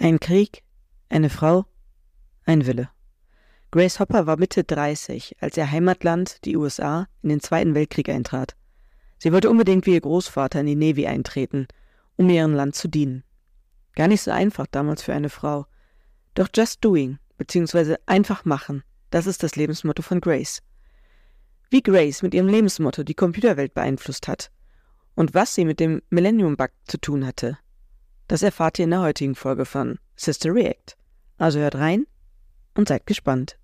Ein Krieg, eine Frau, ein Wille. Grace Hopper war Mitte 30, als ihr Heimatland, die USA, in den Zweiten Weltkrieg eintrat. Sie wollte unbedingt wie ihr Großvater in die Navy eintreten, um ihrem Land zu dienen. Gar nicht so einfach damals für eine Frau. Doch just doing, beziehungsweise einfach machen, das ist das Lebensmotto von Grace. Wie Grace mit ihrem Lebensmotto die Computerwelt beeinflusst hat und was sie mit dem Millennium Bug zu tun hatte, das erfahrt ihr in der heutigen Folge von Sister React. Also hört rein und seid gespannt.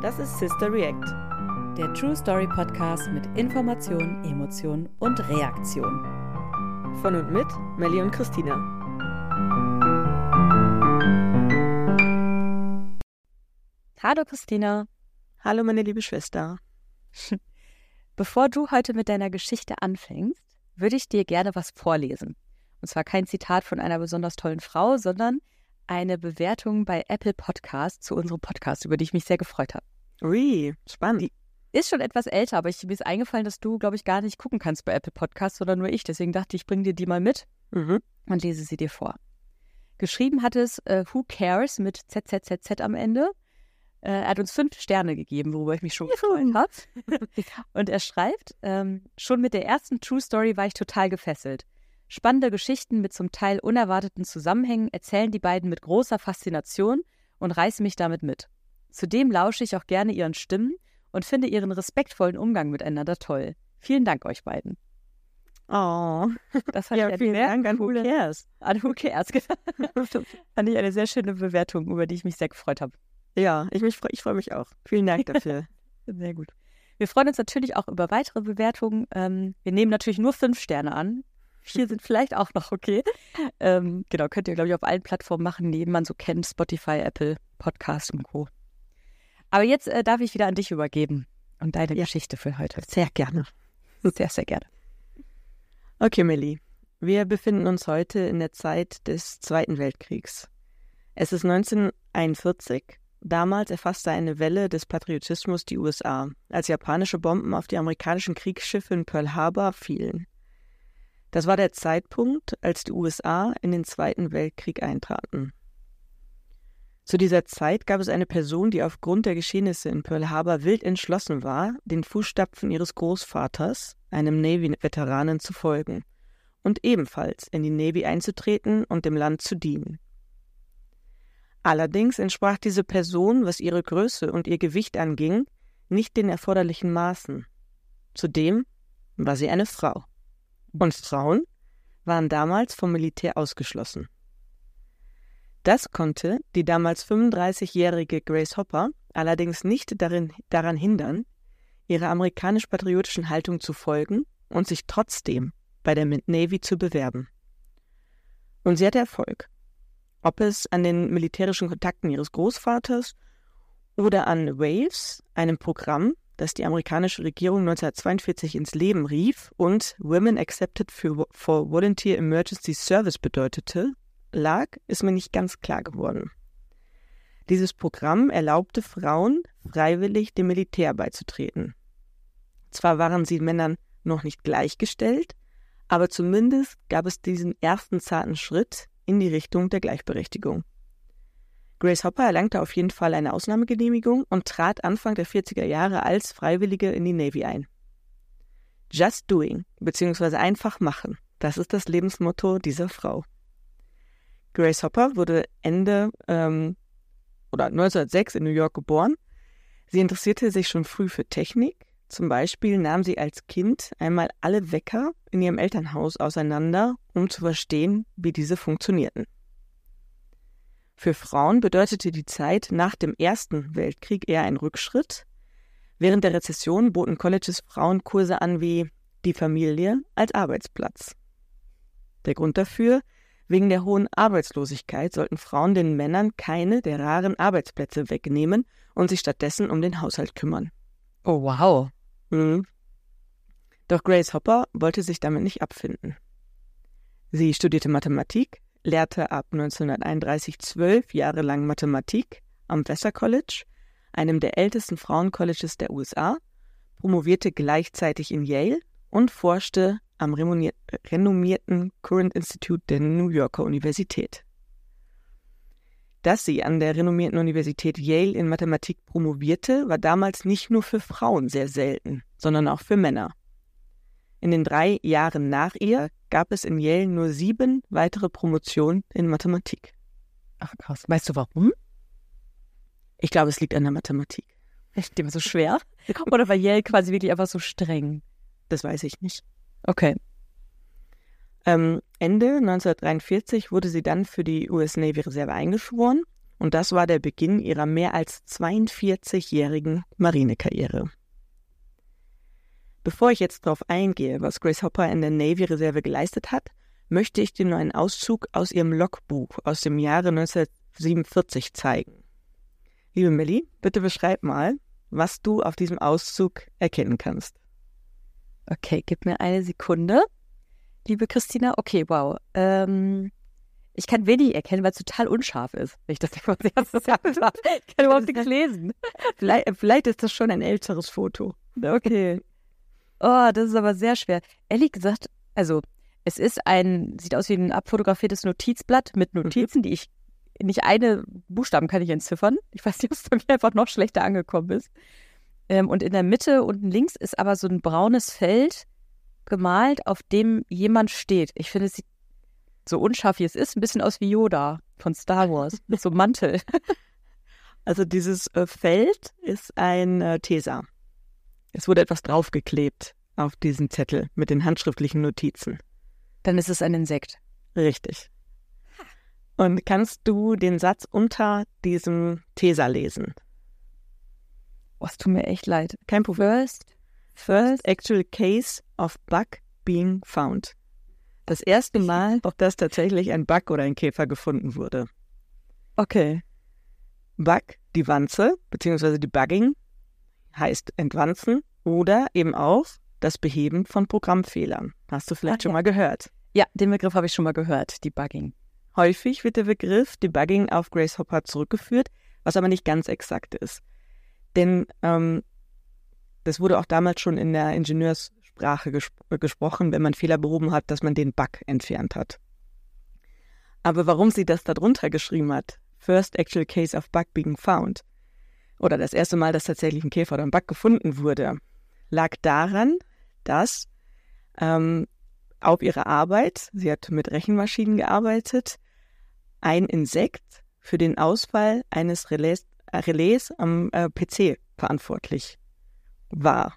Das ist Sister React, der True Story Podcast mit Information, Emotion und Reaktion. Von und mit Melly und Christina. Hallo Christina. Hallo meine liebe Schwester. Bevor du heute mit deiner Geschichte anfängst, würde ich dir gerne was vorlesen. Und zwar kein Zitat von einer besonders tollen Frau, sondern eine Bewertung bei Apple Podcast zu unserem Podcast, über die ich mich sehr gefreut habe. Ui, spannend. Die ist schon etwas älter, aber ich, mir ist eingefallen, dass du, glaube ich, gar nicht gucken kannst bei Apple Podcast, sondern nur ich. Deswegen dachte ich, ich bringe dir die mal mit mhm. und lese sie dir vor. Geschrieben hat es äh, Who Cares mit ZZZZ am Ende. Äh, er hat uns fünf Sterne gegeben, worüber ich mich schon gefreut habe. und er schreibt, ähm, schon mit der ersten True Story war ich total gefesselt. Spannende Geschichten mit zum Teil unerwarteten Zusammenhängen erzählen die beiden mit großer Faszination und reißen mich damit mit. Zudem lausche ich auch gerne ihren Stimmen und finde ihren respektvollen Umgang miteinander toll. Vielen Dank euch beiden. Oh, das fand ja, vielen Dank an Who Cares. An Who Cares. fand ich eine sehr schöne Bewertung, über die ich mich sehr gefreut habe. Ja, ich, mich, ich freue mich auch. Vielen Dank dafür. Sehr gut. Wir freuen uns natürlich auch über weitere Bewertungen. Ähm, wir nehmen natürlich nur fünf Sterne an. Vier sind vielleicht auch noch okay. Ähm, genau, könnt ihr, glaube ich, auf allen Plattformen machen, die man so kennt: Spotify, Apple, Podcast und Co. Aber jetzt äh, darf ich wieder an dich übergeben und deine Ja. Geschichte für heute. Sehr gerne. Sehr, sehr gerne. Okay, Millie. Wir befinden uns heute in der Zeit des Zweiten Weltkriegs. Es ist 1941. Damals erfasste eine Welle des Patriotismus die USA, als japanische Bomben auf die amerikanischen Kriegsschiffe in Pearl Harbor fielen. Das war der Zeitpunkt, als die USA in den Zweiten Weltkrieg eintraten. Zu dieser Zeit gab es eine Person, die aufgrund der Geschehnisse in Pearl Harbor wild entschlossen war, den Fußstapfen ihres Großvaters, einem Navy-Veteranen, zu folgen und ebenfalls in die Navy einzutreten und dem Land zu dienen. Allerdings entsprach diese Person, was ihre Größe und ihr Gewicht anging, nicht den erforderlichen Maßen. Zudem war sie eine Frau. Und Frauen waren damals vom Militär ausgeschlossen. Das konnte die damals 35-jährige Grace Hopper allerdings nicht darin, daran hindern, ihrer amerikanisch-patriotischen Haltung zu folgen und sich trotzdem bei der Navy zu bewerben. Und sie hatte Erfolg. Ob es an den militärischen Kontakten ihres Großvaters oder an WAVES, einem Programm, das die amerikanische Regierung 1942 ins Leben rief und Women Accepted for, Volunteer Emergency Service bedeutete, lag, ist mir nicht ganz klar geworden. Dieses Programm erlaubte Frauen, freiwillig dem Militär beizutreten. Zwar waren sie Männern noch nicht gleichgestellt, aber zumindest gab es diesen ersten zarten Schritt in die Richtung der Gleichberechtigung. Grace Hopper erlangte auf jeden Fall eine Ausnahmegenehmigung und trat Anfang der 40er Jahre als Freiwillige in die Navy ein. Just doing, beziehungsweise einfach machen, das ist das Lebensmotto dieser Frau. Grace Hopper wurde Ende ähm, oder 1906 in New York geboren. Sie interessierte sich schon früh für Technik. Zum Beispiel nahm sie als Kind einmal alle Wecker in ihrem Elternhaus auseinander, um zu verstehen, wie diese funktionierten. Für Frauen bedeutete die Zeit nach dem Ersten Weltkrieg eher ein Rückschritt. Während der Rezession boten Colleges Frauenkurse an wie die Familie als Arbeitsplatz. Der Grund dafür, wegen der hohen Arbeitslosigkeit sollten Frauen den Männern keine der raren Arbeitsplätze wegnehmen und sich stattdessen um den Haushalt kümmern. Oh, wow. Mhm. Doch Grace Hopper wollte sich damit nicht abfinden. Sie studierte Mathematik, lehrte ab 1931 zwölf Jahre lang Mathematik am Vassar College, einem der ältesten Frauencolleges der USA, promovierte gleichzeitig in Yale und forschte am renommierten Current Institute der New Yorker Universität. Dass sie an der renommierten Universität Yale in Mathematik promovierte, war damals nicht nur für Frauen sehr selten, sondern auch für Männer. In den drei Jahren nach ihr gab es in Yale nur sieben weitere Promotionen in Mathematik. Ach krass. Weißt du warum? Ich glaube, es liegt an der Mathematik. Die war so schwer? Oder war Yale quasi wirklich einfach so streng? Das weiß ich nicht. Okay. Ähm, Ende 1943 wurde sie dann für die US Navy Reserve eingeschworen und das war der Beginn ihrer mehr als 42-jährigen Marinekarriere. Bevor ich jetzt darauf eingehe, was Grace Hopper in der Navy Reserve geleistet hat, möchte ich dir nur einen Auszug aus ihrem Logbuch aus dem Jahre 1947 zeigen. Liebe Melly, bitte beschreib mal, was du auf diesem Auszug erkennen kannst. Okay, gib mir eine Sekunde. Liebe Christina, okay, wow. Ähm, ich kann wenig erkennen, weil es total unscharf ist, wenn ich das nicht mal erstes habe. Ich kann überhaupt nichts lesen. Vielleicht, vielleicht ist das schon ein älteres Foto. Okay. Oh, das ist aber sehr schwer. Ehrlich gesagt, also es ist ein, sieht aus wie ein abfotografiertes Notizblatt mit mhm. Notizen, mhm. die ich, nicht eine Buchstaben kann ich entziffern. Ich weiß nicht, ob es bei mir einfach noch schlechter angekommen ist. Ähm, und in der Mitte unten links ist aber so ein braunes Feld gemalt, auf dem jemand steht. Ich finde, es sieht so unscharf wie es ist, ein bisschen aus wie Yoda von Star Wars mit so einem Mantel. Also dieses äh, Feld ist ein äh, Tesa. Es wurde etwas draufgeklebt auf diesen Zettel mit den handschriftlichen Notizen. Dann ist es ein Insekt. Richtig. Und kannst du den Satz unter diesem Tesa lesen? Oh, es tut mir echt leid. Kein Problem. First, first actual case of bug being found. Das erste Mal, dass tatsächlich ein Bug oder ein Käfer gefunden wurde. Okay. Bug, die Wanze, beziehungsweise die Bugging, heißt entwanzen oder eben auch das Beheben von Programmfehlern. Hast du vielleicht Ach, schon ja. mal gehört? Ja, den Begriff habe ich schon mal gehört, Debugging. Häufig wird der Begriff Debugging auf Grace Hopper zurückgeführt, was aber nicht ganz exakt ist. Denn ähm, das wurde auch damals schon in der Ingenieurssprache ges gesprochen, wenn man Fehler behoben hat, dass man den Bug entfernt hat. Aber warum sie das darunter geschrieben hat, First Actual Case of Bug Being Found, oder das erste Mal, dass tatsächlich ein Käfer oder ein Bug gefunden wurde, lag daran, dass ähm, auf ihrer Arbeit, sie hat mit Rechenmaschinen gearbeitet, ein Insekt für den Ausfall eines Relais Relais am äh, PC verantwortlich war.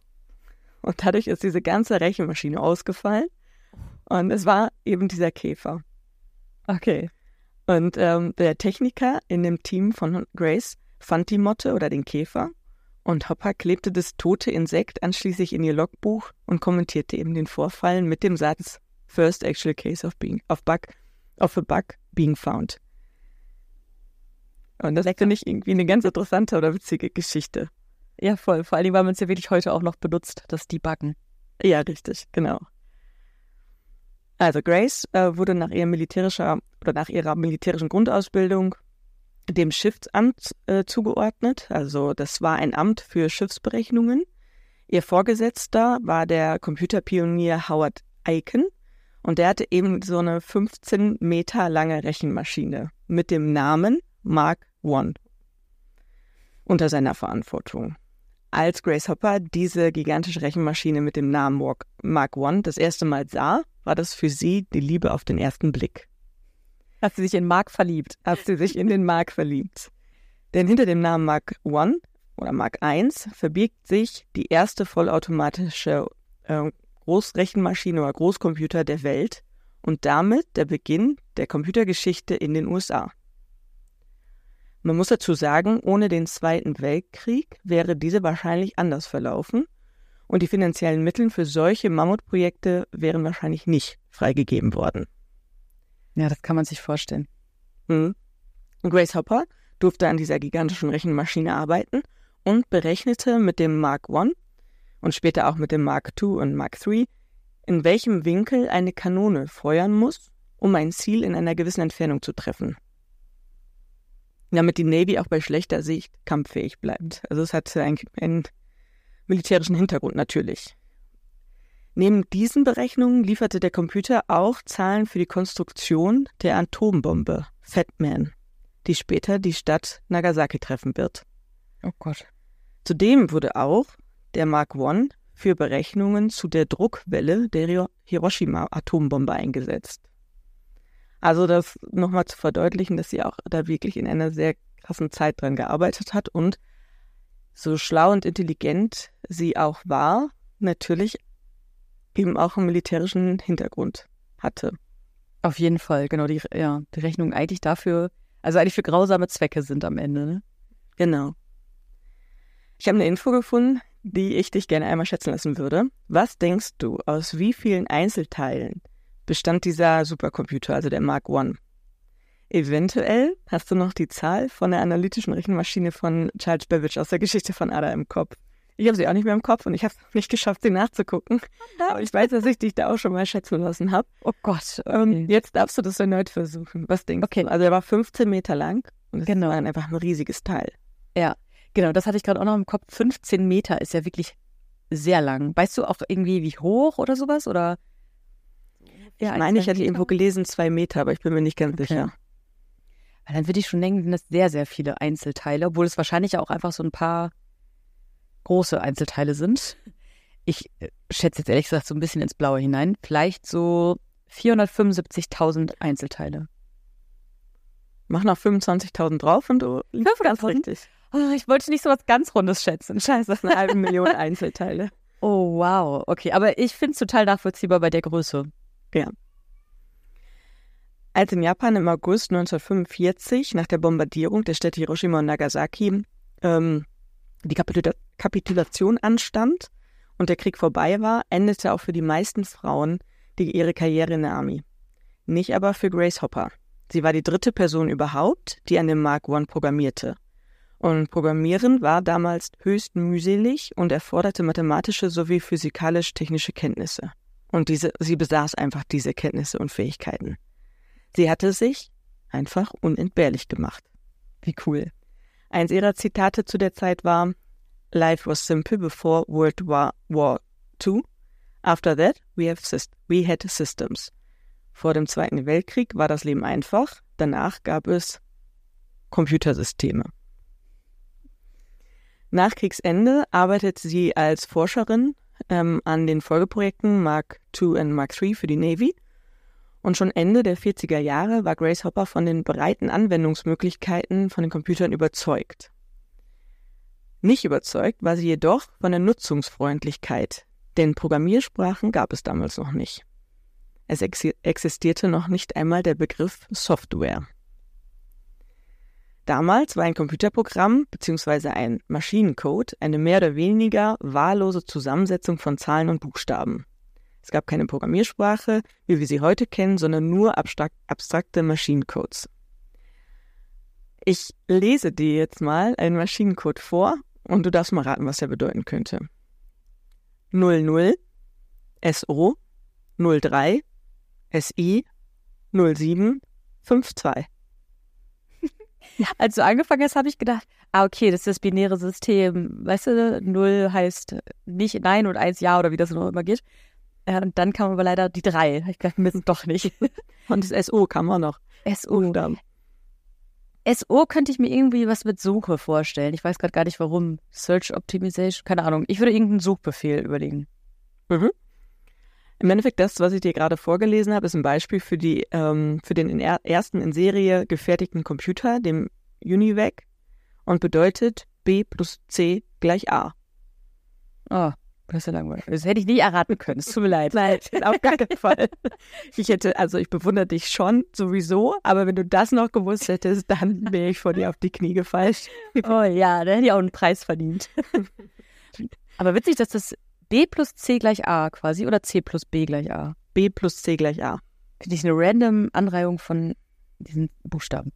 Und dadurch ist diese ganze Rechenmaschine ausgefallen. Und es war eben dieser Käfer. Okay. Und ähm, der Techniker in dem Team von Grace fand die Motte oder den Käfer und Hopper klebte das tote Insekt anschließend in ihr Logbuch und kommentierte eben den Vorfall mit dem Satz First actual case of being of bug of a bug being found. Und das finde ich irgendwie eine ganz interessante oder witzige Geschichte. Ja, voll. Vor allem, weil man es ja wirklich heute auch noch benutzt, das Debuggen. Ja, richtig, genau. Also Grace äh, wurde nach ihrer militärischer oder nach ihrer militärischen Grundausbildung dem Schiffsamt äh, zugeordnet. Also das war ein Amt für Schiffsberechnungen. Ihr Vorgesetzter war der Computerpionier Howard Aiken und der hatte eben so eine 15 Meter lange Rechenmaschine mit dem Namen Mark One unter seiner Verantwortung. Als Grace Hopper diese gigantische Rechenmaschine mit dem Namen Mark One das erste Mal sah, war das für sie die Liebe auf den ersten Blick. Hat sie sich in Mark verliebt? Hat sie sich in den Mark verliebt. Denn hinter dem Namen Mark One oder Mark I verbirgt sich die erste vollautomatische äh, Großrechenmaschine oder Großcomputer der Welt und damit der Beginn der Computergeschichte in den USA. Man muss dazu sagen, ohne den Zweiten Weltkrieg wäre diese wahrscheinlich anders verlaufen und die finanziellen Mittel für solche Mammutprojekte wären wahrscheinlich nicht freigegeben worden. Ja, das kann man sich vorstellen. Mhm. Grace Hopper durfte an dieser gigantischen Rechenmaschine arbeiten und berechnete mit dem Mark I und später auch mit dem Mark II und Mark III, in welchem Winkel eine Kanone feuern muss, um ein Ziel in einer gewissen Entfernung zu treffen damit die Navy auch bei schlechter Sicht kampffähig bleibt. Also es hat einen, einen militärischen Hintergrund natürlich. Neben diesen Berechnungen lieferte der Computer auch Zahlen für die Konstruktion der Atombombe Fat Man, die später die Stadt Nagasaki treffen wird. Oh Gott. Zudem wurde auch der Mark I für Berechnungen zu der Druckwelle der Hiroshima-Atombombe eingesetzt. Also das nochmal zu verdeutlichen, dass sie auch da wirklich in einer sehr krassen Zeit dran gearbeitet hat und so schlau und intelligent sie auch war, natürlich eben auch einen militärischen Hintergrund hatte. Auf jeden Fall, genau, die, ja, die Rechnungen eigentlich dafür, also eigentlich für grausame Zwecke sind am Ende, ne? Genau. Ich habe eine Info gefunden, die ich dich gerne einmal schätzen lassen würde. Was denkst du, aus wie vielen Einzelteilen bestand dieser Supercomputer, also der Mark I? Eventuell hast du noch die Zahl von der analytischen Rechenmaschine von Charles Babbage aus der Geschichte von Ada im Kopf. Ich habe sie auch nicht mehr im Kopf und ich habe es nicht geschafft, sie nachzugucken. Aber ich weiß, dass ich dich da auch schon mal schätzen lassen habe. Oh Gott. Okay. Ähm, jetzt darfst du das erneut versuchen. Was denkst okay. du? Also er war 15 Meter lang und es genau. war einfach ein riesiges Teil. Ja, genau, das hatte ich gerade auch noch im Kopf. 15 Meter ist ja wirklich sehr lang. Weißt du auch irgendwie, wie hoch oder sowas? Oder? Ja, ich meine, ich hatte irgendwo gelesen zwei Meter, aber ich bin mir nicht ganz okay. sicher. Weil dann würde ich schon denken, das sehr, sehr viele Einzelteile, obwohl es wahrscheinlich auch einfach so ein paar große Einzelteile sind. Ich äh, schätze jetzt ehrlich gesagt so ein bisschen ins Blaue hinein. Vielleicht so 475.000 Einzelteile. Mach noch 25.000 drauf und du liegst ganz richtig. Oh, ich wollte nicht so was ganz Rundes schätzen. Scheiße. Das ist eine halbe Million Einzelteile. Oh, wow. Okay, aber ich finde es total nachvollziehbar bei der Größe. Ja. Als in Japan im August 1945 nach der Bombardierung der Städte Hiroshima und Nagasaki ähm, die Kapitula Kapitulation anstand und der Krieg vorbei war, endete auch für die meisten Frauen die, ihre Karriere in der Army. Nicht aber für Grace Hopper. Sie war die dritte Person überhaupt, die an dem Mark I programmierte. Und Programmieren war damals höchst mühselig und erforderte mathematische sowie physikalisch-technische Kenntnisse. Und diese, sie besaß einfach diese Kenntnisse und Fähigkeiten. Sie hatte sich einfach unentbehrlich gemacht. Wie cool. Eins ihrer Zitate zu der Zeit war, Life was simple before World War, War II. After that, we, have we had systems. Vor dem Zweiten Weltkrieg war das Leben einfach, danach gab es Computersysteme. Nach Kriegsende arbeitet sie als Forscherin ähm, an den Folgeprojekten Mark II und Mark III für die Navy und schon Ende der 40er Jahre war Grace Hopper von den breiten Anwendungsmöglichkeiten von den Computern überzeugt. Nicht überzeugt war sie jedoch von der Nutzungsfreundlichkeit, denn Programmiersprachen gab es damals noch nicht. Es ex existierte noch nicht einmal der Begriff Software. Damals war ein Computerprogramm bzw. ein Maschinencode eine mehr oder weniger wahllose Zusammensetzung von Zahlen und Buchstaben. Es gab keine Programmiersprache, wie wir sie heute kennen, sondern nur abstrakte Maschinencodes. Ich lese dir jetzt mal einen Maschinencode vor und du darfst mal raten, was er bedeuten könnte. 00 SO 03 SI 07 52. Als du angefangen hast, habe ich gedacht, ah, okay, das ist das binäre System. Weißt du, 0 heißt nicht Nein und 1 Ja oder wie das noch immer geht. Ja, und dann kam aber leider die drei. Ich dachte, mir doch nicht. Und das SO kam auch noch. SO. SO könnte ich mir irgendwie was mit Suche vorstellen. Ich weiß gerade gar nicht warum. Search Optimization, keine Ahnung. Ich würde irgendeinen Suchbefehl überlegen. Mhm. Im Endeffekt, das, was ich dir gerade vorgelesen habe, ist ein Beispiel für, die, ähm, für den in er ersten in Serie gefertigten Computer, dem UNIVAC, und bedeutet B plus C gleich A. Oh, das ist langweilig. Das hätte ich nie erraten können. Es tut mir leid. Nein, auf gar keinen Fall. Ich hätte, also ich bewundere dich schon sowieso, aber wenn du das noch gewusst hättest, dann wäre ich vor dir auf die Knie gefallen. Oh ja, da hätte ich auch einen Preis verdient. Aber witzig, dass das B plus C gleich A quasi oder C plus B gleich A? B plus C gleich A. Finde ich eine random Anreihung von diesen Buchstaben.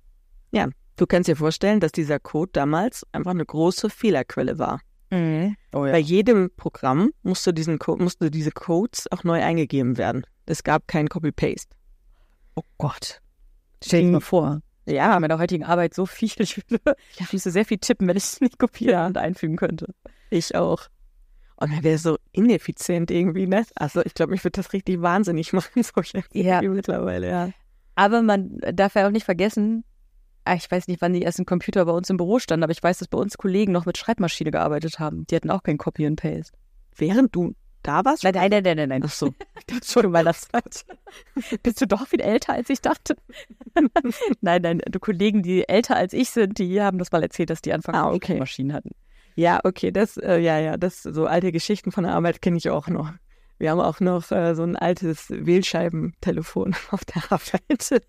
Ja, du kannst dir vorstellen, dass dieser Code damals einfach eine große Fehlerquelle war. Mhm. Oh ja. Bei jedem Programm musste, diesen musste diese Codes auch neu eingegeben werden. Es gab kein Copy-Paste. Oh Gott. Stell dir mal vor. Ja, mit der heutigen Arbeit so viel. Ich, würde, ich müsste sehr viel tippen, wenn ich es nicht kopieren und einfügen könnte. Ich auch. Und man wäre so ineffizient irgendwie, ne? Also ich glaube, mich würde das richtig wahnsinnig machen, solche Ja. mittlerweile, ja. Aber man darf ja auch nicht vergessen, ich weiß nicht, wann die ersten Computer bei uns im Büro standen, aber ich weiß, dass bei uns Kollegen noch mit Schreibmaschine gearbeitet haben. Die hatten auch kein Copy and Paste. Während du da warst? Nein, nein, nein, nein, nein. nein. Ach so. Schon mal das Bist du doch viel älter, als ich dachte? nein, nein, du Kollegen, die älter als ich sind, die haben das mal erzählt, dass die Anfang Ah, okay. Maschinen hatten. Ja, okay, das, äh, ja, ja, das, so alte Geschichten von der Arbeit kenne ich auch noch. Wir haben auch noch äh, so ein altes Wählscheibentelefon auf der Arbeit.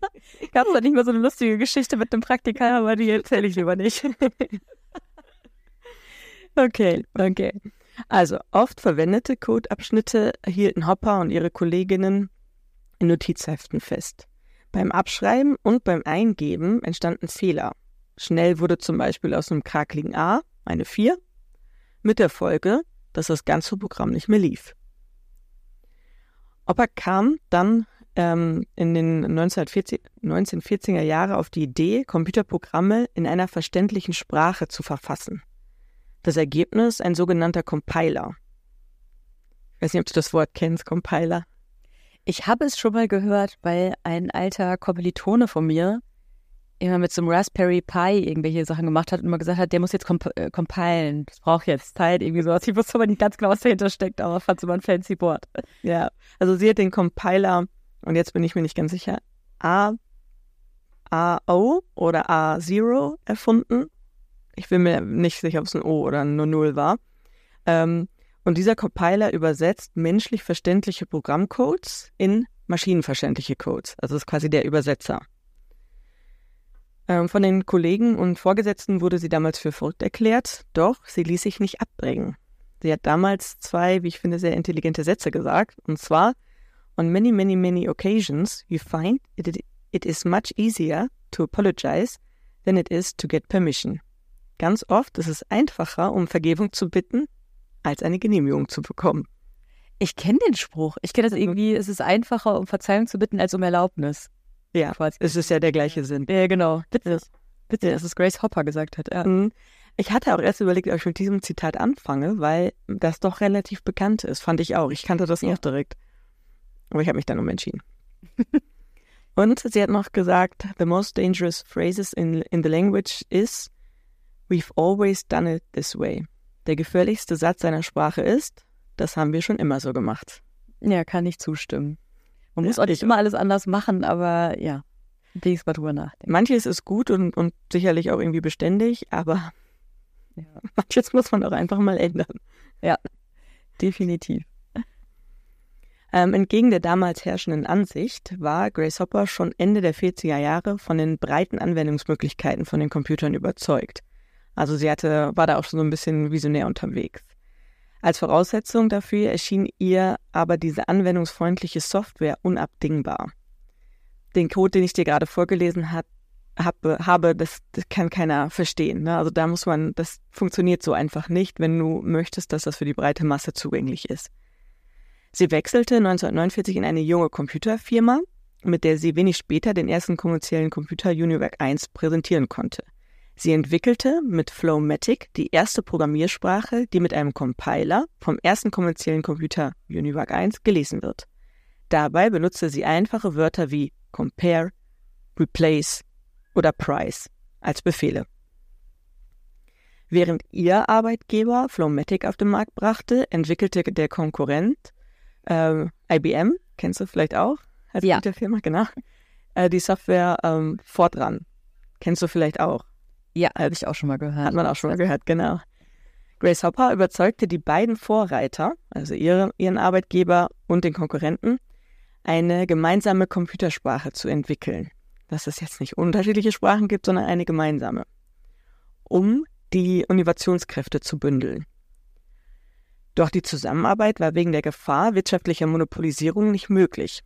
Gab es da nicht mal so eine lustige Geschichte mit einem Praktikant, aber die erzähle ich lieber nicht. Okay, okay. Also oft verwendete Codeabschnitte hielten Hopper und ihre Kolleginnen in Notizheften fest. Beim Abschreiben und beim Eingeben entstanden Fehler. Schnell wurde zum Beispiel aus einem krakeligen A eine 4, mit der Folge, dass das ganze Programm nicht mehr lief. Hopper kam dann ähm, in den 1940, 1940er Jahren auf die Idee, Computerprogramme in einer verständlichen Sprache zu verfassen. Das Ergebnis ein sogenannter Compiler. Ich weiß nicht, ob du das Wort kennst, Compiler. Ich habe es schon mal gehört, weil ein alter Kommilitone von mir immer mit so einem Raspberry Pi irgendwelche Sachen gemacht hat und immer gesagt hat, der muss jetzt comp äh, compilen. Das braucht jetzt Zeit, irgendwie sowas. Ich wusste aber nicht ganz genau, was dahinter steckt, aber fand es immer ein fancy Wort. Ja, also sie hat den Compiler, und jetzt bin ich mir nicht ganz sicher, A, AO oder A0 erfunden. Ich bin mir nicht sicher, ob es ein O oder ein 0 war. Ähm, und dieser Compiler übersetzt menschlich verständliche Programmcodes in maschinenverständliche Codes. Also ist quasi der Übersetzer. Ähm, von den Kollegen und Vorgesetzten wurde sie damals für verrückt erklärt, doch sie ließ sich nicht abbringen. Sie hat damals zwei, wie ich finde, sehr intelligente Sätze gesagt, und zwar On many, many, many occasions you find it, it is much easier to apologize than it is to get permission. Ganz oft ist es einfacher, um Vergebung zu bitten, als eine Genehmigung zu bekommen. Ich kenne den Spruch. Ich kenne das irgendwie, es ist einfacher, um Verzeihung zu bitten, als um Erlaubnis. Ja, Quasi. es ist ja der gleiche Sinn. Ja, genau. Bitte, bitte, dass es Grace Hopper gesagt hat. Ja. Mhm. Ich hatte auch erst überlegt, ob ich mit diesem Zitat anfange, weil das doch relativ bekannt ist. Fand ich auch. Ich kannte das Ja. auch direkt. Aber ich habe mich dann umentschieden. Und sie hat noch gesagt, the most dangerous phrases in, in the language is, we've always done it this way. Der gefährlichste Satz seiner Sprache ist, das haben wir schon immer so gemacht. ja, kann ich zustimmen. Man Ja, muss auch nicht ich immer alles anders machen, aber ja, wenigstens mal drüber nachdenken. Manches ist gut und, und sicherlich auch irgendwie beständig, aber Ja, manches muss man auch einfach mal ändern. definitiv. Ähm, entgegen der damals herrschenden Ansicht war Grace Hopper schon Ende der 40er Jahre von den breiten Anwendungsmöglichkeiten von den Computern überzeugt. Also sie hatte, war da auch schon so ein bisschen visionär unterwegs. Als Voraussetzung dafür erschien ihr aber diese anwendungsfreundliche Software unabdingbar. Den Code, den ich dir gerade vorgelesen hat, habe, habe das, das kann keiner verstehen. Ne? Also da muss man, das funktioniert so einfach nicht, wenn du möchtest, dass das für die breite Masse zugänglich ist. Sie wechselte 1949 in eine junge Computerfirma, mit der sie wenig später den ersten kommerziellen Computer Univac 1 präsentieren konnte. Sie entwickelte mit Flowmatic die erste Programmiersprache, die mit einem Compiler vom ersten kommerziellen Computer Univac 1 gelesen wird. Dabei benutzte sie einfache Wörter wie compare, replace oder price als Befehle. Während ihr Arbeitgeber Flowmatic auf den Markt brachte, entwickelte der Konkurrent äh, IBM, kennst du vielleicht auch als Ja. Computerfirma, genau, äh, die Software ähm, Fortran. Kennst du vielleicht auch. Ja, habe ich auch schon mal gehört. Hat man auch schon mal gehört, genau. Grace Hopper überzeugte die beiden Vorreiter, also ihre, ihren Arbeitgeber und den Konkurrenten, eine gemeinsame Computersprache zu entwickeln. Dass es jetzt nicht unterschiedliche Sprachen gibt, sondern eine gemeinsame, um die Innovationskräfte zu bündeln. Doch die Zusammenarbeit war wegen der Gefahr wirtschaftlicher Monopolisierung nicht möglich.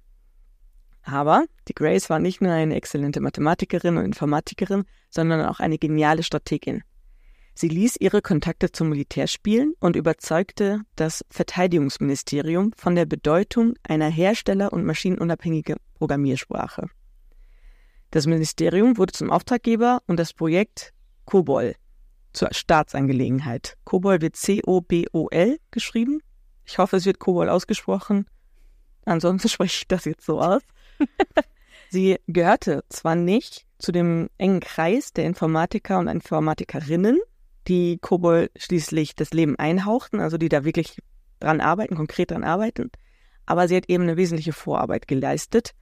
Aber die Grace war nicht nur eine exzellente Mathematikerin und Informatikerin, sondern auch eine geniale Strategin. Sie ließ ihre Kontakte zum Militär spielen und überzeugte das Verteidigungsministerium von der Bedeutung einer hersteller- und maschinenunabhängigen Programmiersprache. Das Ministerium wurde zum Auftraggeber und das Projekt COBOL, zur Staatsangelegenheit. Kobol wird C-O-B-O-L geschrieben. Ich hoffe, es wird Kobol ausgesprochen. Ansonsten spreche ich das jetzt so aus. Sie gehörte zwar nicht zu dem engen Kreis der Informatiker und Informatikerinnen, die Kobol schließlich das Leben einhauchten, also die da wirklich dran arbeiten, konkret dran arbeiten, aber sie hat eben eine wesentliche Vorarbeit geleistet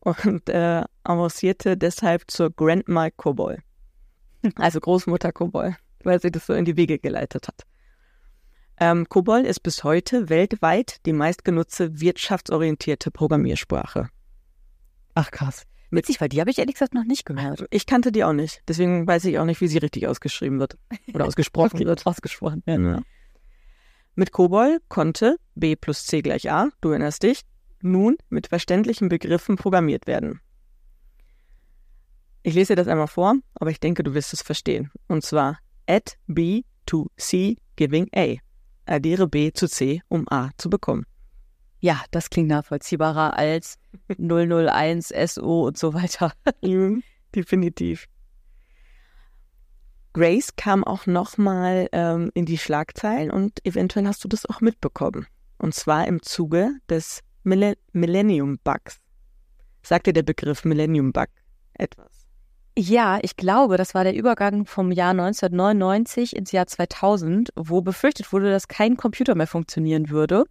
und äh, avancierte deshalb zur Grandma Kobol, also Großmutter Kobol, weil sie das so in die Wege geleitet hat. Ähm, COBOL ist bis heute weltweit die meistgenutzte wirtschaftsorientierte Programmiersprache. Ach krass. Witzig, weil die habe ich ehrlich gesagt noch nicht gehört. Ich kannte die auch nicht. Deswegen weiß ich auch nicht, wie sie richtig ausgeschrieben wird. Oder ausgesprochen okay, wird. Ausgesprochen, ja. ja. Mit COBOL konnte B plus C gleich A, du erinnerst dich, nun mit verständlichen Begriffen programmiert werden. Ich lese dir das einmal vor, aber ich denke, du wirst es verstehen. Und zwar add B to C giving A addiere B zu C, um A zu bekommen. Ja, das klingt nachvollziehbarer als 001 SO und so weiter. Definitiv. Grace kam auch nochmal ähm, in die Schlagzeilen und eventuell hast du das auch mitbekommen. Und zwar im Zuge des Millennium Bugs. Sagt dir der Begriff Millennium Bug etwas? Ja, ich glaube, das war der Übergang vom Jahr 1999 ins Jahr 2000, wo befürchtet wurde, dass kein Computer mehr funktionieren würde,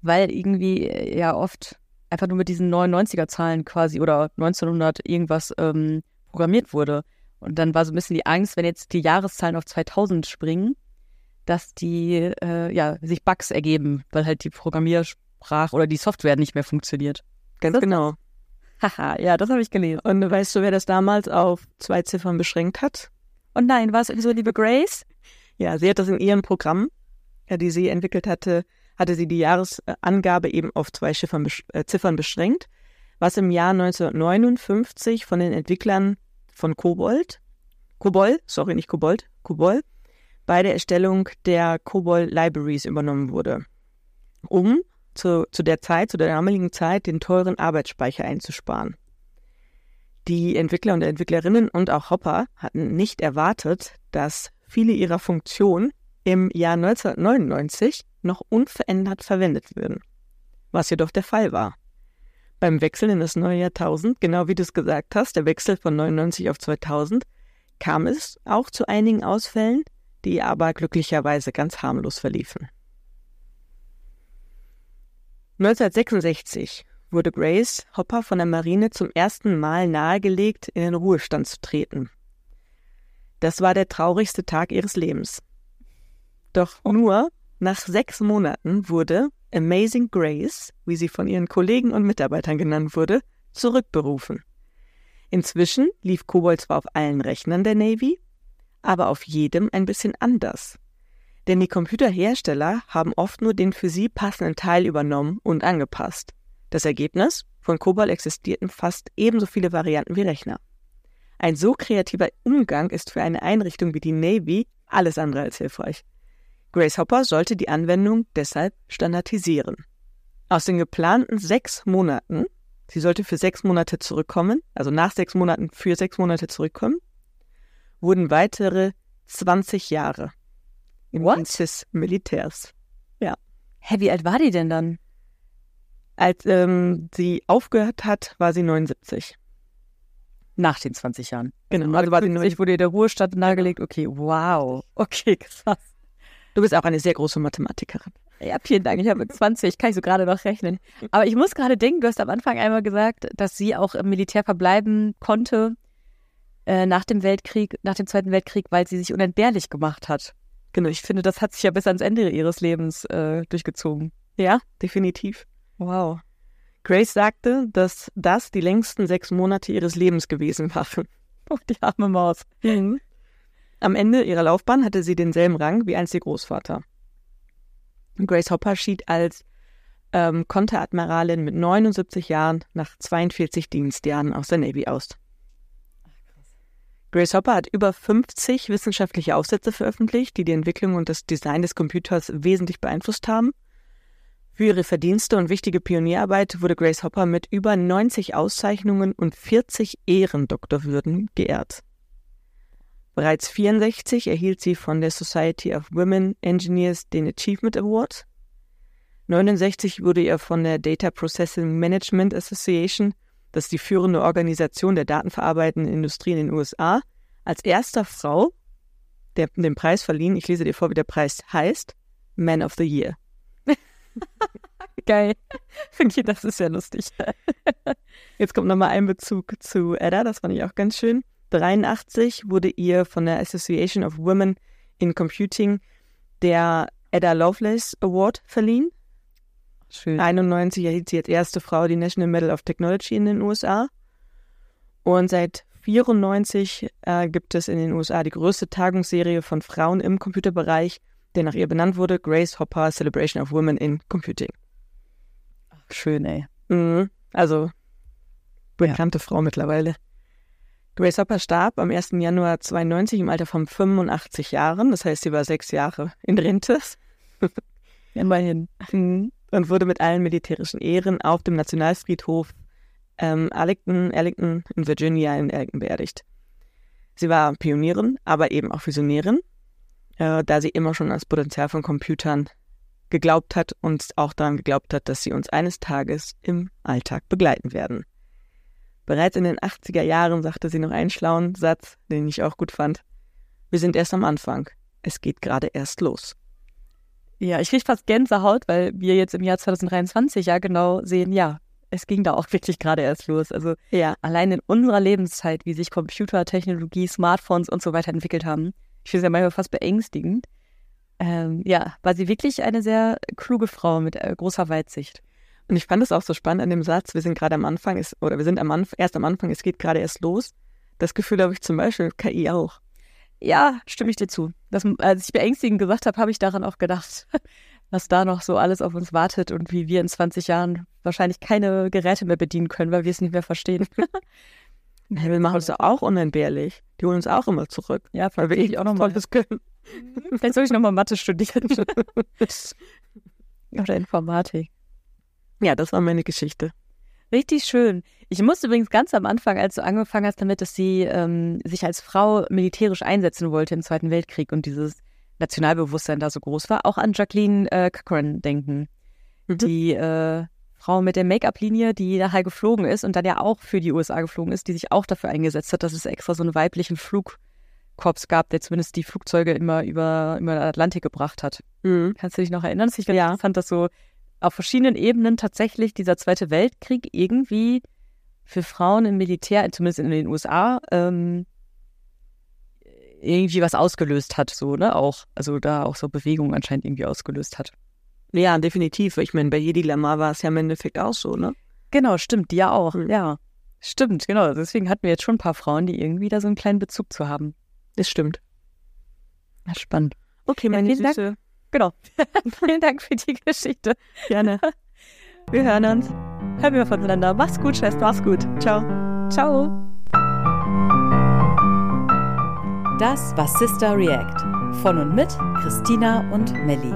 weil irgendwie äh, ja oft einfach nur mit diesen 99er-Zahlen quasi oder 1900 irgendwas ähm, programmiert wurde. Und dann war so ein bisschen die Angst, wenn jetzt die Jahreszahlen auf 2000 springen, dass die äh, ja sich Bugs ergeben, weil halt die Programmiersprache oder die Software nicht mehr funktioniert. Ganz genau. Haha, ja, das habe ich gelesen. Und weißt du, wer das damals auf zwei Ziffern beschränkt hat? Und nein, war es so liebe Grace? Ja, sie hat das in ihrem Programm, ja, die sie entwickelt hatte, hatte sie die Jahresangabe eben auf zwei Ziffern, äh, Ziffern beschränkt, was im Jahr 1959 von den Entwicklern von Kobold, Kobol, sorry, nicht Kobold, Kobol, bei der Erstellung der Kobol Libraries übernommen wurde, um zu, zu der Zeit, zu der damaligen Zeit, den teuren Arbeitsspeicher einzusparen. Die Entwickler und Entwicklerinnen und auch Hopper hatten nicht erwartet, dass viele ihrer Funktionen im Jahr 1999 noch unverändert verwendet würden, was jedoch der Fall war. Beim Wechsel in das neue Jahrtausend, genau wie du es gesagt hast, der Wechsel von 99 auf 2000, kam es auch zu einigen Ausfällen, die aber glücklicherweise ganz harmlos verliefen. 1966 wurde Grace Hopper von der Marine zum ersten Mal nahegelegt, in den Ruhestand zu treten. Das war der traurigste Tag ihres Lebens. Doch nur nach sechs Monaten wurde Amazing Grace, wie sie von ihren Kollegen und Mitarbeitern genannt wurde, zurückberufen. Inzwischen lief Kobold zwar auf allen Rechnern der Navy, aber auf jedem ein bisschen anders. Denn die Computerhersteller haben oft nur den für sie passenden Teil übernommen und angepasst. Das Ergebnis? Von COBOL existierten fast ebenso viele Varianten wie Rechner. Ein so kreativer Umgang ist für eine Einrichtung wie die Navy alles andere als hilfreich. Grace Hopper sollte die Anwendung deshalb standardisieren. Aus den geplanten sechs Monaten, sie sollte für sechs Monate zurückkommen, also nach sechs Monaten für sechs Monate zurückkommen, wurden weitere 20 Jahre im What? Dienst des Militärs. Ja. Hä, wie alt war die denn dann? Als ähm, sie aufgehört hat, war sie 79. Nach den 20 Jahren. Genau. Also war sie 90, wurde ihr der Ruhestand nahegelegt. Okay, wow. Okay, krass. Du bist auch eine sehr große Mathematikerin. Ja, vielen Dank. Ich habe 20, kann ich so gerade noch rechnen. Aber ich muss gerade denken, du hast am Anfang einmal gesagt, dass sie auch im Militär verbleiben konnte äh, nach dem Weltkrieg, nach dem Zweiten Weltkrieg, weil sie sich unentbehrlich gemacht hat. Genau, ich finde, das hat sich ja bis ans Ende ihres Lebens äh, durchgezogen. Ja, definitiv. Wow. Grace sagte, dass das die längsten sechs Monate ihres Lebens gewesen waren. Oh, die arme Maus. Mhm. Am Ende ihrer Laufbahn hatte sie denselben Rang wie einst ihr Großvater. Grace Hopper schied als ähm, Konteradmiralin mit 79 Jahren nach 42 Dienstjahren aus der Navy aus. Grace Hopper hat über 50 wissenschaftliche Aufsätze veröffentlicht, die die Entwicklung und das Design des Computers wesentlich beeinflusst haben. Für ihre Verdienste und wichtige Pionierarbeit wurde Grace Hopper mit über 90 Auszeichnungen und 40 Ehrendoktorwürden geehrt. Bereits 64 erhielt sie von der Society of Women Engineers den Achievement Award. 69 wurde ihr von der Data Processing Management Association, das ist die führende Organisation der datenverarbeitenden Industrie in den USA, als erster Frau der, den Preis verliehen. Ich lese dir vor, wie der Preis heißt. Man of the Year. Geil. Okay, das ist ja lustig. Jetzt kommt nochmal ein Bezug zu Edda, das fand ich auch ganz schön. 83 wurde ihr von der Association of Women in Computing der Edda Lovelace Award verliehen. Schön. 91 erhielt sie als erste Frau die National Medal of Technology in den USA. Und seit 94 äh, gibt es in den USA die größte Tagungsserie von Frauen im Computerbereich, der nach ihr benannt wurde, Grace Hopper Celebration of Women in Computing. Schön, ey. Mhm. Also bekannte ja. Frau mittlerweile. Grace Hopper starb am 1. Januar 92 im Alter von 85 Jahren. Das heißt, sie war sechs Jahre in Rente. Immerhin. Mhm. Und wurde mit allen militärischen Ehren auf dem Nationalfriedhof ähm, Arlington, Arlington in Virginia in Arlington beerdigt. Sie war Pionierin, aber eben auch Visionärin, äh, da sie immer schon an das Potenzial von Computern geglaubt hat und auch daran geglaubt hat, dass sie uns eines Tages im Alltag begleiten werden. Bereits in den 80er Jahren sagte sie noch einen schlauen Satz, den ich auch gut fand. Wir sind erst am Anfang. Es geht gerade erst los. Ja, ich kriege fast Gänsehaut, weil wir jetzt im Jahr 2023 ja genau sehen, ja, es ging da auch wirklich gerade erst los. Also ja. allein in unserer Lebenszeit, wie sich Computertechnologie, Smartphones und so weiter entwickelt haben, ich finde es ja manchmal fast beängstigend. Ähm, ja, war sie wirklich eine sehr kluge Frau mit äh, großer Weitsicht. Und ich fand es auch so spannend an dem Satz, wir sind gerade am Anfang, ist, oder wir sind am Anf erst am Anfang, es geht gerade erst los. Das Gefühl habe ich zum Beispiel KI auch. Ja, stimme ich dir zu. Das, als ich beängstigend gesagt habe, habe ich daran auch gedacht, was da noch so alles auf uns wartet und wie wir in 20 Jahren wahrscheinlich keine Geräte mehr bedienen können, weil wir es nicht mehr verstehen. Ja, wir machen es auch unentbehrlich. Die holen uns auch immer zurück. Ja, weil wir eh auch noch mal können. Vielleicht soll ich nochmal Mathe studieren. Oder Informatik. Ja, das war meine Geschichte. Richtig schön. Ich musste übrigens ganz am Anfang, als du angefangen hast damit, dass sie ähm, sich als Frau militärisch einsetzen wollte im Zweiten Weltkrieg und dieses Nationalbewusstsein da so groß war, auch an Jacqueline äh, Cochran denken. Mhm. Die äh, Frau mit der Make-up-Linie, die nachher geflogen ist und dann ja auch für die USA geflogen ist, die sich auch dafür eingesetzt hat, dass es extra so einen weiblichen Flugkorps gab, der zumindest die Flugzeuge immer über, über den Atlantik gebracht hat. Mhm. Kannst du dich noch erinnern? Ich ja. fand das so auf verschiedenen Ebenen tatsächlich dieser Zweite Weltkrieg irgendwie für Frauen im Militär, zumindest in den USA, ähm, irgendwie was ausgelöst hat, so, ne? Auch, also da auch so Bewegungen anscheinend irgendwie ausgelöst hat. Ja, definitiv. Ich meine, bei Jedi Lamar war es ja im Endeffekt auch so, ne? Genau, stimmt, die ja auch, mhm. ja. Stimmt, genau. Deswegen hatten wir jetzt schon ein paar Frauen, die irgendwie da so einen kleinen Bezug zu haben. Das stimmt. Ja, spannend. Okay, meine ja, Süße. Dank. Genau. vielen Dank für die Geschichte. Gerne. Wir hören uns. Hören wir voneinander. Mach's gut, Schwester. Mach's gut. Ciao. Ciao. Das war Sister React. Von und mit Christina und Melli.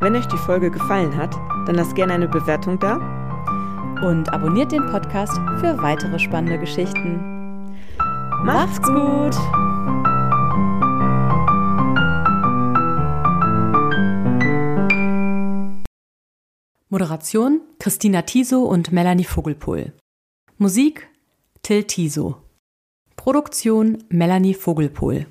Wenn euch die Folge gefallen hat, dann lasst gerne eine Bewertung da. Und abonniert den Podcast für weitere spannende Geschichten. Macht's gut! Moderation Christina Tiso und Melanie Vogelpohl. Musik Till Tiso. Produktion Melanie Vogelpohl.